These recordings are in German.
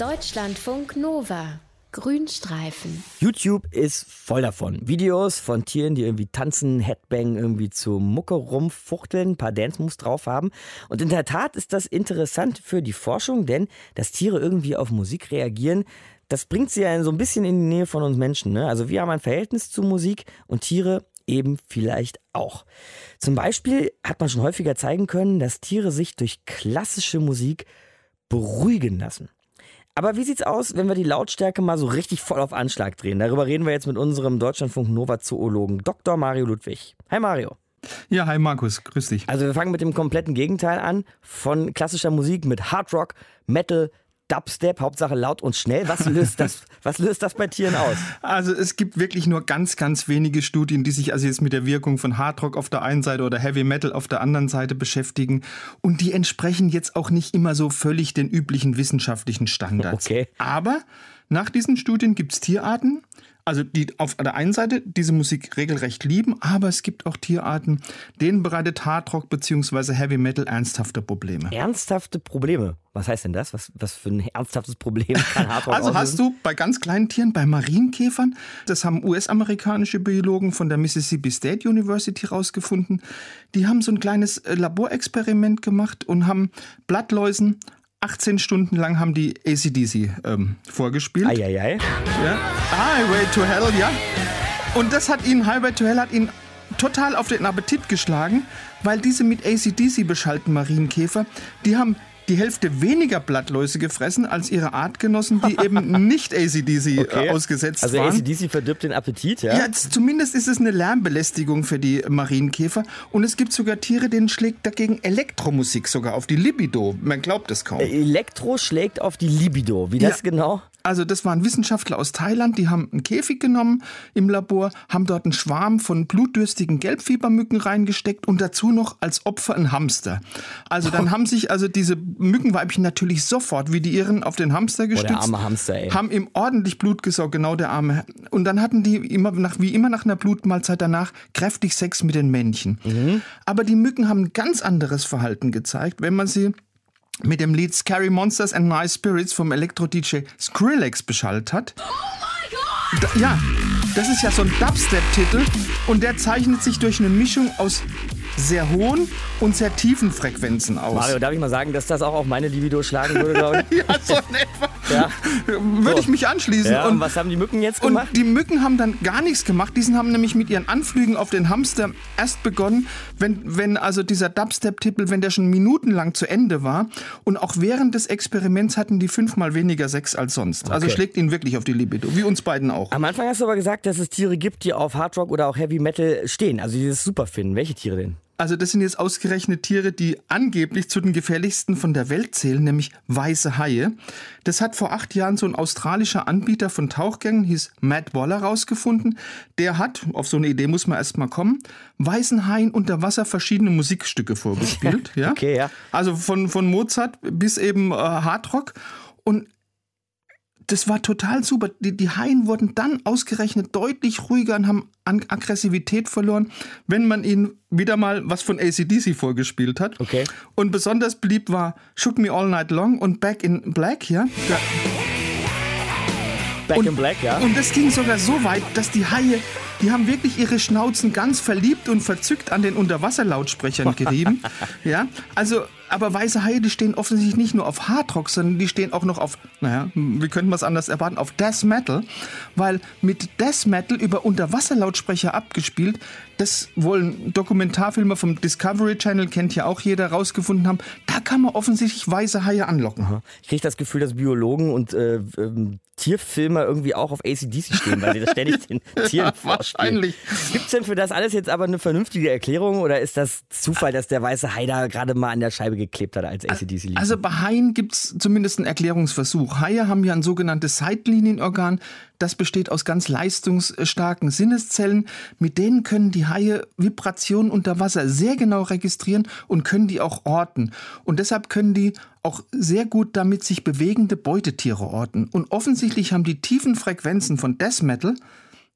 Deutschlandfunk Nova. Grünstreifen. YouTube ist voll davon. Videos von Tieren, die irgendwie tanzen, Headbang, irgendwie zu Mucke rumfuchteln, ein paar Dance-Moves drauf haben. Und in der Tat ist das interessant für die Forschung, denn dass Tiere irgendwie auf Musik reagieren, das bringt sie ja so ein bisschen in die Nähe von uns Menschen. Ne? Also wir haben ein Verhältnis zu Musik und Tiere eben vielleicht auch. Zum Beispiel hat man schon häufiger zeigen können, dass Tiere sich durch klassische Musik beruhigen lassen. Aber wie sieht's aus, wenn wir die Lautstärke mal so richtig voll auf Anschlag drehen? Darüber reden wir jetzt mit unserem Deutschlandfunk Nova Zoologen Dr. Mario Ludwig. Hi Mario. Ja, hi Markus, grüß dich. Also wir fangen mit dem kompletten Gegenteil an, von klassischer Musik mit Hard Rock, Metal, Dubstep, Hauptsache laut und schnell. Was löst das, was löst das bei Tieren aus? Also es gibt wirklich nur ganz, ganz wenige Studien, die sich also jetzt mit der Wirkung von Hardrock auf der einen Seite oder Heavy Metal auf der anderen Seite beschäftigen. Und die entsprechen jetzt auch nicht immer so völlig den üblichen wissenschaftlichen Standards. Okay. Aber nach diesen Studien gibt es Tierarten, also die auf der einen Seite diese Musik regelrecht lieben, aber es gibt auch Tierarten, denen bereitet Hardrock bzw. Heavy Metal ernsthafte Probleme. Ernsthafte Probleme? Was heißt denn das? Was, was für ein ernsthaftes Problem kann Hardrock Also hast du bei ganz kleinen Tieren, bei Marienkäfern, das haben US-amerikanische Biologen von der Mississippi State University rausgefunden, die haben so ein kleines äh, Laborexperiment gemacht und haben Blattläusen 18 Stunden lang haben die ACDC ähm, vorgespielt. Eieiei. Ja. Highway to Hell, ja. Und das hat ihn, Highway to Hell hat ihn total auf den Appetit geschlagen, weil diese mit ACDC beschalten Marienkäfer, die haben die Hälfte weniger Blattläuse gefressen als ihre Artgenossen, die eben nicht ACDC Okay. äh, ausgesetzt Also waren. ACDC verdirbt den Appetit, ja? Ja, zumindest ist es eine Lärmbelästigung für die Marienkäfer. Und es gibt sogar Tiere, denen schlägt dagegen Elektromusik sogar auf die Libido. Man glaubt es kaum. Elektro schlägt auf die Libido. Wie das Ja. genau? Also das waren Wissenschaftler aus Thailand, die haben einen Käfig genommen im Labor, haben dort einen Schwarm von blutdürstigen Gelbfiebermücken reingesteckt und dazu noch als Opfer einen Hamster. Also dann haben sich also diese Mückenweibchen natürlich sofort wie die ihren auf den Hamster Oh, gestützt. der arme Hamster, ey. Haben ihm ordentlich Blut gesaugt, genau der arme. Und dann hatten die immer nach, wie immer nach einer Blutmahlzeit danach kräftig Sex mit den Männchen. Mhm. Aber die Mücken haben ein ganz anderes Verhalten gezeigt, wenn man sie mit dem Lied Scary Monsters and Nice Spirits vom Elektro-DJ Skrillex beschallt hat. Da, ja, das ist ja so ein Dubstep-Titel und der zeichnet sich durch eine Mischung aus sehr hohen und sehr tiefen Frequenzen aus. Mario, darf ich mal sagen, dass das auch auf meine Libido schlagen würde, glaube ich? Ja, so in etwa. Ja. Würde So. ich mich anschließen. ja und und was haben die Mücken jetzt Und gemacht? die Mücken haben dann gar nichts gemacht. Die haben nämlich mit ihren Anflügen auf den Hamster erst begonnen, wenn, wenn also dieser Dubstep-Tippel, wenn der schon minutenlang zu Ende war. Und auch während des Experiments hatten die fünfmal weniger Sex als sonst. Also Okay. schlägt ihn wirklich auf die Libido. Wie uns beiden auch. Am Anfang hast du aber gesagt, dass es Tiere gibt, die auf Hardrock oder auch Heavy Metal stehen. Also die das super finden. Welche Tiere denn? Also das sind jetzt ausgerechnet Tiere, die angeblich zu den gefährlichsten von der Welt zählen, nämlich weiße Haie. Das hat vor acht Jahren so ein australischer Anbieter von Tauchgängen, hieß Matt Waller, rausgefunden. Der hat, auf so eine Idee muss man erst mal kommen, weißen Haien unter Wasser verschiedene Musikstücke vorgespielt. ja? Okay, ja. Also von, von Mozart bis eben äh, Hardrock. Und das war total super. Die, die Haien wurden dann ausgerechnet deutlich ruhiger und haben an Aggressivität verloren, wenn man ihnen wieder mal was von ACDC vorgespielt hat. Okay. Und besonders beliebt war Shook Me All Night Long und Back in Black, ja. Da, Back und, in Black, ja? Und das ging sogar so weit, dass die Haie, die haben wirklich ihre Schnauzen ganz verliebt und verzückt an den Unterwasserlautsprechern gerieben. ja, also, aber weiße Haie, die stehen offensichtlich nicht nur auf Hardrock, sondern die stehen auch noch auf, naja, wie könnten wir es anders erwarten, auf Death Metal. Weil mit Death Metal über Unterwasserlautsprecher abgespielt, das wollen Dokumentarfilmer vom Discovery Channel, kennt ja auch jeder, rausgefunden haben, da kann man offensichtlich weiße Haie anlocken. Ich kriege das Gefühl, dass Biologen und äh, ähm, Tierfilmer irgendwie auch auf ACDC stehen, weil sie das ständig den Tieren vorspielen. wahrscheinlich. Gibt es denn für das alles jetzt aber eine vernünftige Erklärung oder ist das Zufall, dass der weiße Hai da gerade mal an der Scheibe geklebt hat, als ACDC lief? Also bei Haien gibt es zumindest einen Erklärungsversuch. Haie haben ja ein sogenanntes Seitlinienorgan. Das besteht aus ganz leistungsstarken Sinneszellen. Mit denen können die Haie Vibrationen unter Wasser sehr genau registrieren und können die auch orten. Und deshalb können die auch sehr gut damit sich bewegende Beutetiere orten. Und offensichtlich haben die tiefen Frequenzen von Death Metal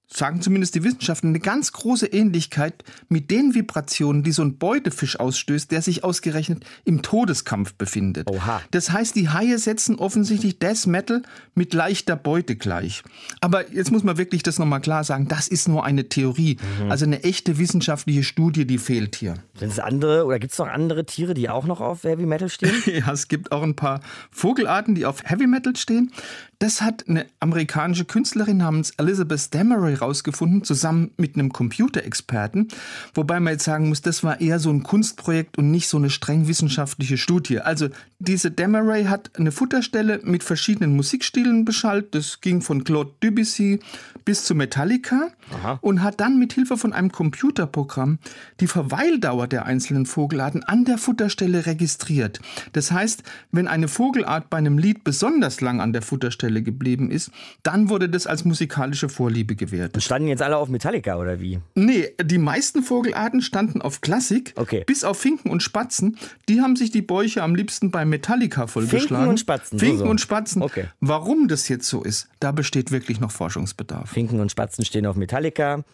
sagen zumindest die Wissenschaftler, eine ganz große Ähnlichkeit mit den Vibrationen, die so ein Beutefisch ausstößt, der sich ausgerechnet im Todeskampf befindet. Oha. Das heißt, die Haie setzen offensichtlich Death Metal mit leichter Beute gleich. Aber jetzt muss man wirklich das nochmal klar sagen, das ist nur eine Theorie. Mhm. Also eine echte wissenschaftliche Studie, die fehlt hier. Sind es andere oder gibt es noch andere Tiere, die auch noch auf Heavy Metal stehen? ja, es gibt auch ein paar Vogelarten, die auf Heavy Metal stehen. Das hat eine amerikanische Künstlerin namens Elizabeth Rausgefunden, zusammen mit einem Computerexperten. Wobei man jetzt sagen muss, das war eher so ein Kunstprojekt und nicht so eine streng wissenschaftliche Studie. Also diese Damery hat eine Futterstelle mit verschiedenen Musikstilen beschallt. Das ging von Claude Debussy bis zu Metallica Aha. und hat dann mit Hilfe von einem Computerprogramm die Verweildauer der einzelnen Vogelarten an der Futterstelle registriert. Das heißt, wenn eine Vogelart bei einem Lied besonders lang an der Futterstelle geblieben ist, dann wurde das als musikalische Vorliebe gewertet. Standen jetzt alle auf Metallica oder wie? Nee, die meisten Vogelarten standen auf Klassik, okay. bis auf Finken und Spatzen. Die haben sich die Bäuche am liebsten bei Metallica vollgeschlagen. Finken und Spatzen. Finken so, so. und Spatzen. Okay. Warum das jetzt so ist, da besteht wirklich noch Forschungsbedarf. Finken und Spatzen stehen auf Metallica,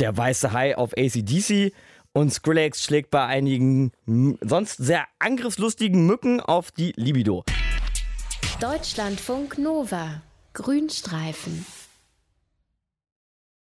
der weiße Hai auf ACDC und Skrillex schlägt bei einigen sonst sehr angriffslustigen Mücken auf die Libido. Deutschlandfunk Nova Grünstreifen